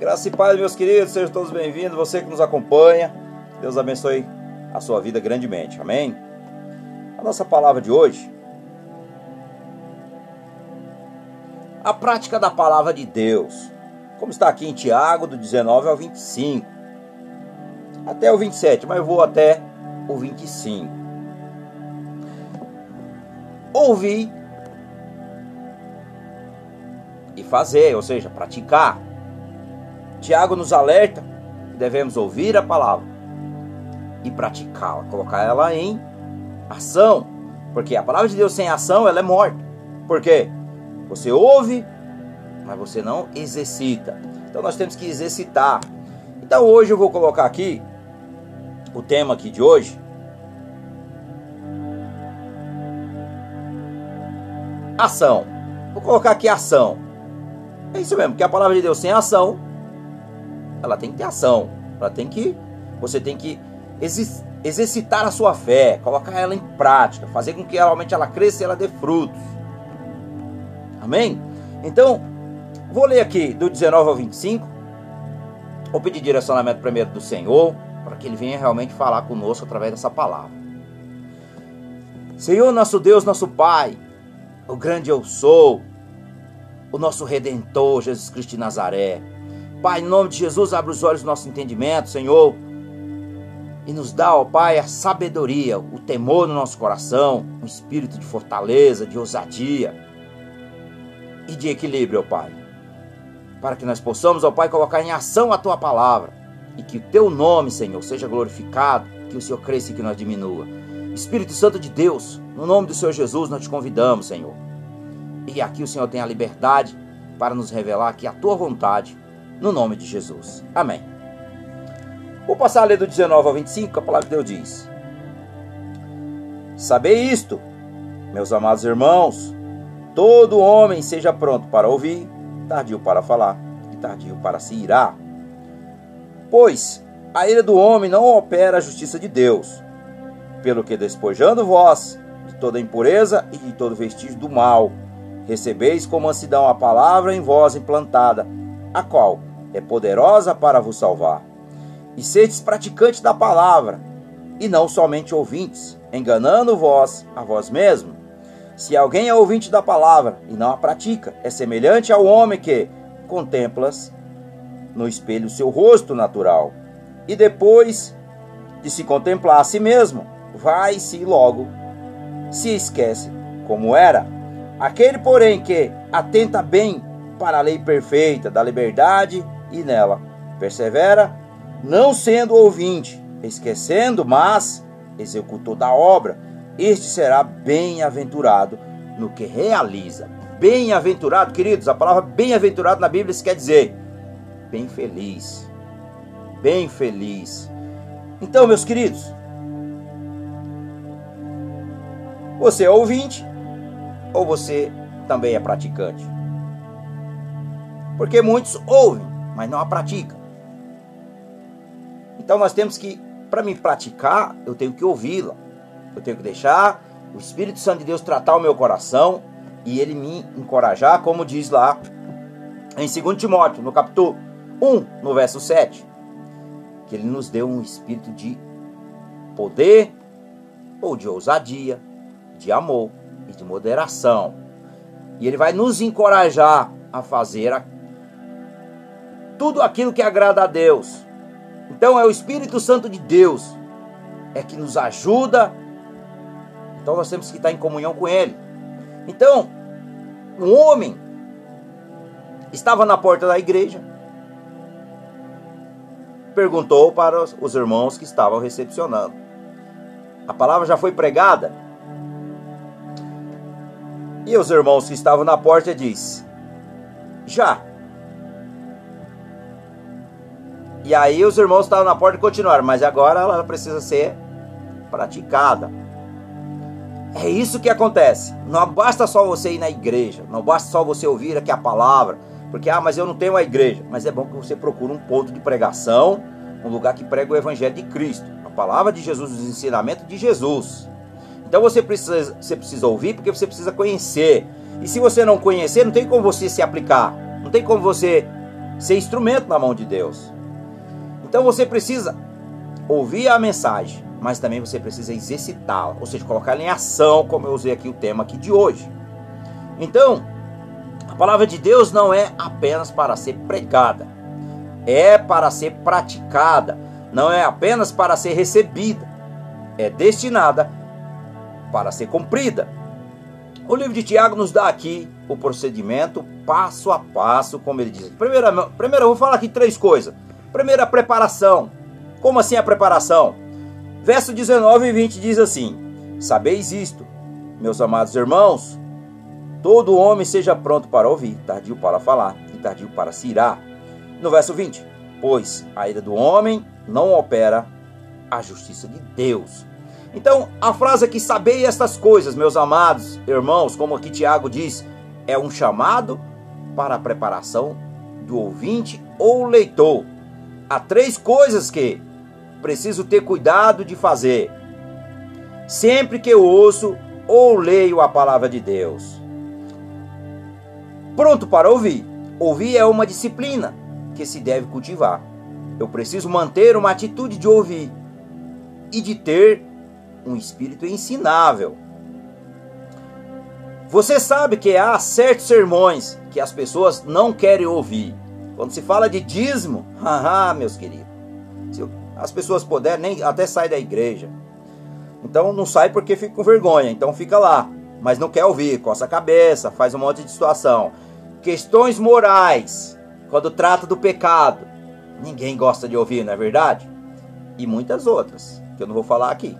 Graça e paz, meus queridos, sejam todos bem-vindos. Você que nos acompanha, Deus abençoe a sua vida grandemente. Amém? A nossa palavra de hoje. A prática da palavra de Deus. Como está aqui em Tiago, do 19 ao 25. Até o 27, mas eu vou até o 25. Ouvir e fazer, ou seja, praticar. Tiago nos alerta que devemos ouvir a palavra e praticá-la, colocar ela em ação, porque a palavra de Deus sem ação ela é morta. Por quê? Você ouve, mas você não exercita. Então nós temos que exercitar. Então hoje eu vou colocar aqui o tema aqui de hoje. Ação. Vou colocar aqui ação. É isso mesmo, porque a palavra de Deus sem ação, ela tem que ter ação. Ela tem que. Você tem que exercitar a sua fé, colocar ela em prática, fazer com que realmente ela cresça e ela dê frutos. Amém? Então, vou ler aqui do 19 ao 25. Vou pedir direcionamento primeiro do Senhor, para que Ele venha realmente falar conosco através dessa palavra. Senhor, nosso Deus, nosso Pai, o grande eu sou, o nosso Redentor, Jesus Cristo de Nazaré. Pai, em nome de Jesus, abre os olhos do nosso entendimento, Senhor, e nos dá, ó Pai, a sabedoria, o temor no nosso coração, um espírito de fortaleza, de ousadia e de equilíbrio, ó Pai. Para que nós possamos, ó Pai, colocar em ação a Tua palavra e que o Teu nome, Senhor, seja glorificado, que o Senhor cresça e que nós diminua. Espírito Santo de Deus, no nome do Senhor Jesus, nós te convidamos, Senhor e aqui o Senhor tem a liberdade para nos revelar aqui a tua vontade, no nome de Jesus. Amém. Vou passar a ler do 19 ao 25, a palavra de Deus diz: Sabei isto, meus amados irmãos, todo homem seja pronto para ouvir, tardio para falar e tardio para se irar. Pois a ira do homem não opera a justiça de Deus, pelo que despojando vós de toda impureza e de todo vestígio do mal, Recebeis com mansidão a palavra em vós implantada, a qual é poderosa para vos salvar. E sedes praticantes da palavra, e não somente ouvintes, enganando vós a vós mesmo. Se alguém é ouvinte da palavra e não a pratica, é semelhante ao homem que contemplas no espelho seu rosto natural, e depois de se contemplar a si mesmo, vai-se logo se esquece como era. Aquele, porém, que atenta bem para a lei perfeita da liberdade e nela persevera, não sendo ouvinte, esquecendo, mas executor da obra, este será bem-aventurado no que realiza. Bem-aventurado, queridos, a palavra bem-aventurado na Bíblia quer dizer bem feliz. Bem feliz. Então, meus queridos, você é ouvinte, ou você também é praticante? Porque muitos ouvem, mas não a praticam. Então nós temos que, para me praticar, eu tenho que ouvi-la. Eu tenho que deixar o Espírito Santo de Deus tratar o meu coração e ele me encorajar, como diz lá em 2 Timóteo, no capítulo 1, no verso 7, que ele nos deu um espírito de poder ou de ousadia, de amor e de moderação. E ele vai nos encorajar a fazer a... tudo aquilo que agrada a Deus. Então é o Espírito Santo de Deus é que nos ajuda. Então nós temos que estar em comunhão com ele. Então, um homem estava na porta da igreja, perguntou para os irmãos que estavam recepcionando. A palavra já foi pregada? E os irmãos que estavam na porta diz: Já. E aí os irmãos estavam na porta e continuaram, mas agora ela precisa ser praticada. É isso que acontece. Não basta só você ir na igreja, não basta só você ouvir aqui a palavra, porque ah, mas eu não tenho uma igreja. Mas é bom que você procure um ponto de pregação, um lugar que prega o evangelho de Cristo, a palavra de Jesus, os ensinamentos de Jesus. Então você precisa, você precisa ouvir porque você precisa conhecer. E se você não conhecer, não tem como você se aplicar. Não tem como você ser instrumento na mão de Deus. Então você precisa ouvir a mensagem, mas também você precisa exercitá-la, ou seja, colocá-la em ação, como eu usei aqui o tema aqui de hoje. Então, a palavra de Deus não é apenas para ser pregada, é para ser praticada, não é apenas para ser recebida, é destinada para ser cumprida. O livro de Tiago nos dá aqui o procedimento passo a passo, como ele diz. Primeiro, primeiro eu vou falar aqui três coisas. Primeiro, a preparação. Como assim a preparação? Verso 19 e 20 diz assim: Sabeis isto, meus amados irmãos, todo homem seja pronto para ouvir, tardio para falar e tardio para se irar. No verso 20: Pois a ira do homem não opera a justiça de Deus. Então, a frase aqui, sabei estas coisas, meus amados irmãos, como aqui Tiago diz, é um chamado para a preparação do ouvinte ou leitor. Há três coisas que preciso ter cuidado de fazer. Sempre que eu ouço ou leio a palavra de Deus. Pronto para ouvir. Ouvir é uma disciplina que se deve cultivar. Eu preciso manter uma atitude de ouvir e de ter um espírito ensinável. Você sabe que há certos sermões que as pessoas não querem ouvir. Quando se fala de dízimo, haha, meus queridos. Se as pessoas puderem, nem até sai da igreja. Então não sai porque fica com vergonha, então fica lá. Mas não quer ouvir, coça a cabeça, faz um monte de situação. Questões morais, quando trata do pecado, ninguém gosta de ouvir, não é verdade? E muitas outras, que eu não vou falar aqui.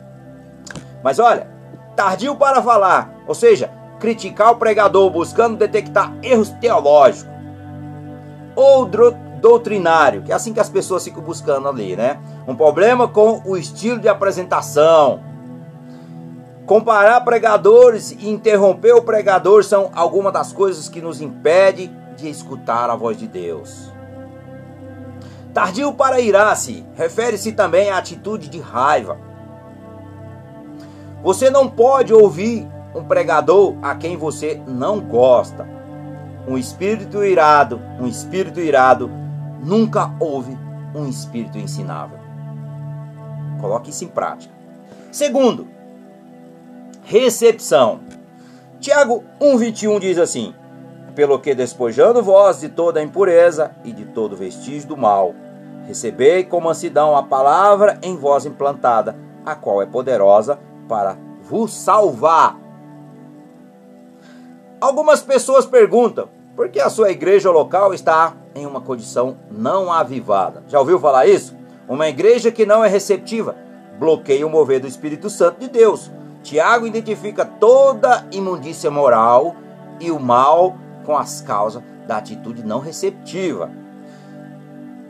Mas olha, tardio para falar, ou seja, criticar o pregador buscando detectar erros teológicos ou doutrinário, que é assim que as pessoas ficam buscando ali, né? Um problema com o estilo de apresentação. Comparar pregadores e interromper o pregador são algumas das coisas que nos impede de escutar a voz de Deus. Tardio para irar-se refere-se também à atitude de raiva. Você não pode ouvir um pregador a quem você não gosta. Um espírito irado, um espírito irado nunca ouve um espírito ensinável. Coloque isso em prática. Segundo, recepção. Tiago 1,21 diz assim: Pelo que despojando vós de toda a impureza e de todo vestígio do mal, recebei com mansidão a palavra em vós implantada, a qual é poderosa para vos salvar. Algumas pessoas perguntam por que a sua igreja local está em uma condição não avivada. Já ouviu falar isso? Uma igreja que não é receptiva bloqueia o mover do Espírito Santo de Deus. Tiago identifica toda imundícia moral e o mal com as causas da atitude não receptiva.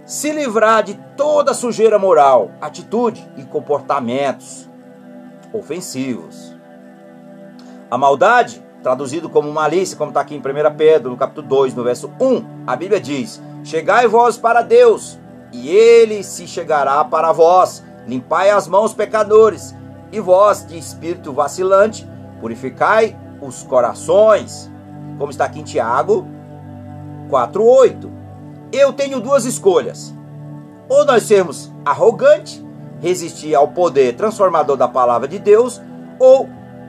Se livrar de toda sujeira moral, atitude e comportamentos ofensivos. A maldade, traduzido como malícia, como está aqui em 1 Pedro, no capítulo 2, no verso 1, a Bíblia diz: Chegai vós para Deus, e ele se chegará para vós. Limpai as mãos, pecadores, e vós, de espírito vacilante, purificai os corações. Como está aqui em Tiago 4:8. Eu tenho duas escolhas. Ou nós sermos arrogantes, resistir ao poder transformador da palavra de Deus, ou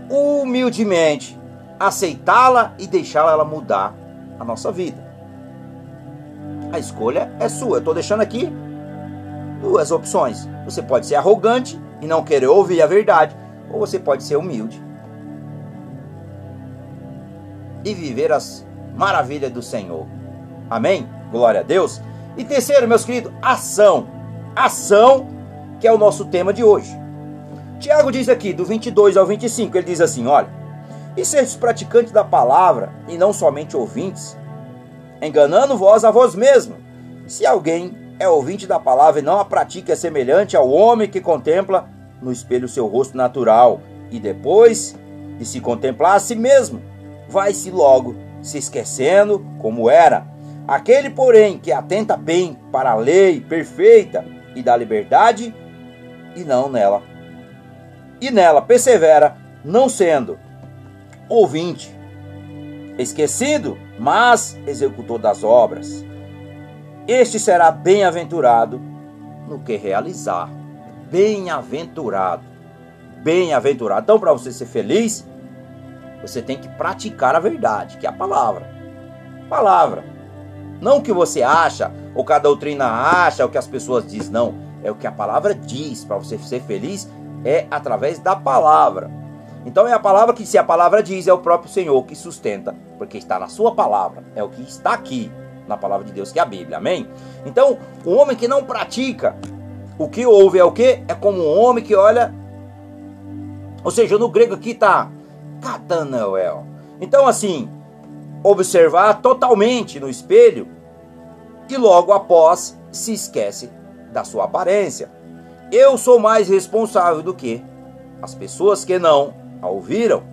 humildemente aceitá-la e deixá-la mudar a nossa vida. A escolha é sua. Eu estou deixando aqui duas opções. Você pode ser arrogante e não querer ouvir a verdade, ou você pode ser humilde e viver as maravilhas do Senhor. Amém? Glória a Deus. E terceiro, meus queridos, ação. Ação, que é o nosso tema de hoje. Tiago diz aqui, do 22 ao 25, ele diz assim: Olha, e seres praticantes da palavra, e não somente ouvintes, enganando vós a vós mesmo. Se alguém é ouvinte da palavra e não a pratica, é semelhante ao homem que contempla no espelho seu rosto natural, e depois de se contemplar a si mesmo, vai-se logo se esquecendo como era. Aquele, porém, que atenta bem para a lei perfeita e da liberdade, e não nela. E nela persevera, não sendo ouvinte, esquecido, mas executor das obras. este será bem-aventurado no que realizar. Bem-aventurado. Bem-aventurado. Então, para você ser feliz, você tem que praticar a verdade, que é a palavra. Palavra. Não o que você acha, ou que a doutrina acha, ou que as pessoas dizem, não. É o que a palavra diz. Para você ser feliz, é através da palavra. Então é a palavra que, se a palavra diz, é o próprio Senhor que sustenta, porque está na sua palavra. É o que está aqui na palavra de Deus, que é a Bíblia. Amém? Então, o homem que não pratica o que ouve é o que? É como um homem que olha. Ou seja, no grego aqui está Catanoel. Então, assim, observar totalmente no espelho e logo após se esquece da sua aparência. Eu sou mais responsável do que as pessoas que não a ouviram,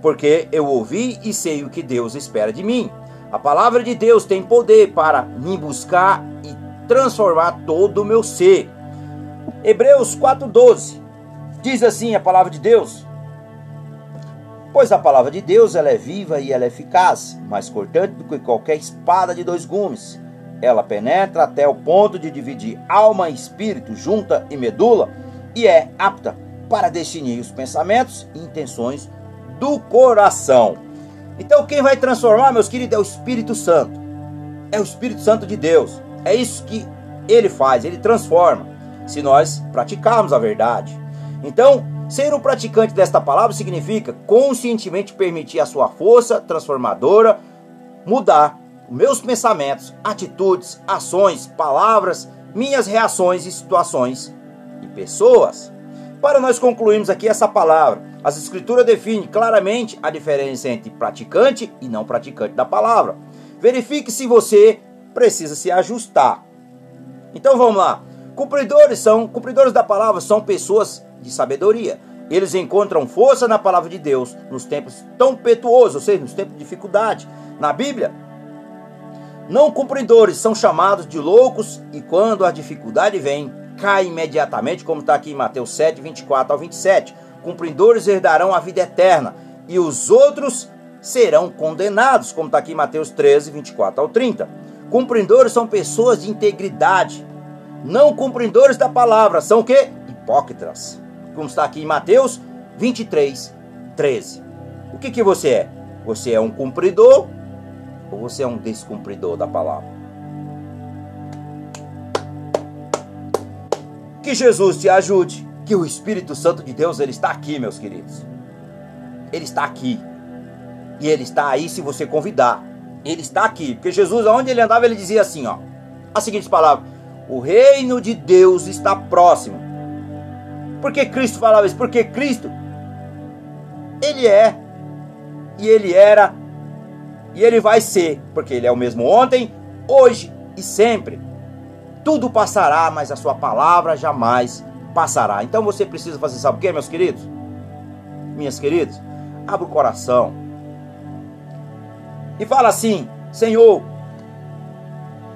porque eu ouvi e sei o que Deus espera de mim. A palavra de Deus tem poder para me buscar e transformar todo o meu ser. Hebreus 4:12 diz assim a palavra de Deus: Pois a palavra de Deus ela é viva e ela é eficaz, mais cortante do que qualquer espada de dois gumes. Ela penetra até o ponto de dividir alma e espírito, junta e medula, e é apta para definir os pensamentos e intenções do coração. Então, quem vai transformar, meus queridos, é o Espírito Santo. É o Espírito Santo de Deus. É isso que ele faz, ele transforma, se nós praticarmos a verdade. Então, ser um praticante desta palavra significa conscientemente permitir a sua força transformadora mudar meus pensamentos, atitudes, ações, palavras, minhas reações e situações e pessoas. Para nós concluirmos aqui essa palavra, as escrituras definem claramente a diferença entre praticante e não praticante da palavra. Verifique se você precisa se ajustar. Então vamos lá. Cumpridores são cumpridores da palavra são pessoas de sabedoria. Eles encontram força na palavra de Deus nos tempos tão petuosos, ou seja, nos tempos de dificuldade. Na Bíblia, não cumpridores são chamados de loucos e quando a dificuldade vem, cai imediatamente, como está aqui em Mateus 7, 24 ao 27. Cumpridores herdarão a vida eterna e os outros serão condenados, como está aqui em Mateus 13, 24 ao 30. Cumpridores são pessoas de integridade, não cumpridores da palavra, são o quê? Hipócritas, como está aqui em Mateus 23, 13. O que, que você é? Você é um cumpridor ou você é um descumpridor da palavra? Que Jesus te ajude, que o Espírito Santo de Deus ele está aqui, meus queridos. Ele está aqui. E ele está aí se você convidar. Ele está aqui, porque Jesus aonde ele andava ele dizia assim, ó, as seguintes palavras: O reino de Deus está próximo. Por que Cristo falava isso? Porque Cristo ele é e ele era e ele vai ser, porque ele é o mesmo ontem, hoje e sempre. Tudo passará, mas a sua palavra jamais passará. Então você precisa fazer, sabe o que, meus queridos? Minhas queridas, abra o coração e fala assim: Senhor,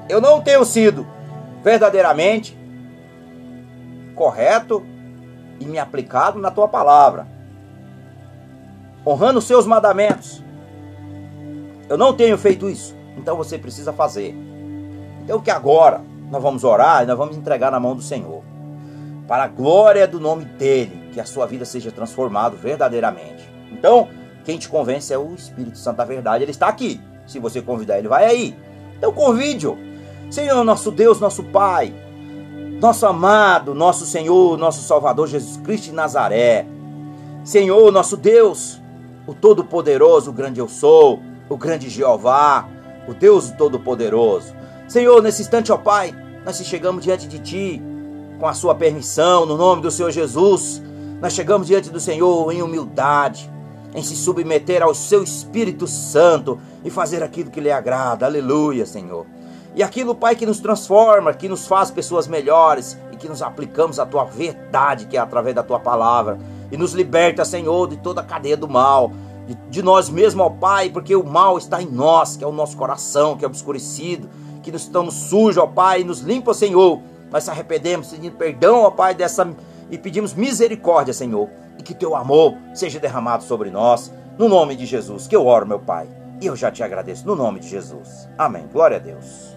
eu não tenho sido verdadeiramente correto e me aplicado na tua palavra, honrando os seus mandamentos. Eu não tenho feito isso, então você precisa fazer. Então que agora nós vamos orar e nós vamos entregar na mão do Senhor. Para a glória do nome dele, que a sua vida seja transformada verdadeiramente. Então, quem te convence é o Espírito Santo da verdade, ele está aqui. Se você convidar ele, vai aí. Então convide-o. Senhor, nosso Deus, nosso Pai, nosso amado, nosso Senhor, nosso Salvador Jesus Cristo de Nazaré. Senhor, nosso Deus, o Todo-Poderoso, o grande eu sou, o grande Jeová, o Deus Todo-Poderoso. Senhor, nesse instante, ó Pai, nós se chegamos diante de Ti, com a Sua permissão, no nome do Senhor Jesus. Nós chegamos diante do Senhor em humildade, em se submeter ao Seu Espírito Santo e fazer aquilo que lhe agrada. Aleluia, Senhor. E aquilo, Pai, que nos transforma, que nos faz pessoas melhores e que nos aplicamos a Tua verdade, que é através da Tua palavra. E nos liberta, Senhor, de toda a cadeia do mal de, de nós mesmos, ó Pai, porque o mal está em nós, que é o nosso coração, que é obscurecido, que nós estamos sujos, ó Pai, nos limpa, Senhor. Nós se arrependemos, pedindo perdão, ó Pai, dessa e pedimos misericórdia, Senhor, e que teu amor seja derramado sobre nós, no nome de Jesus, que eu oro, meu Pai. E eu já te agradeço no nome de Jesus. Amém. Glória a Deus.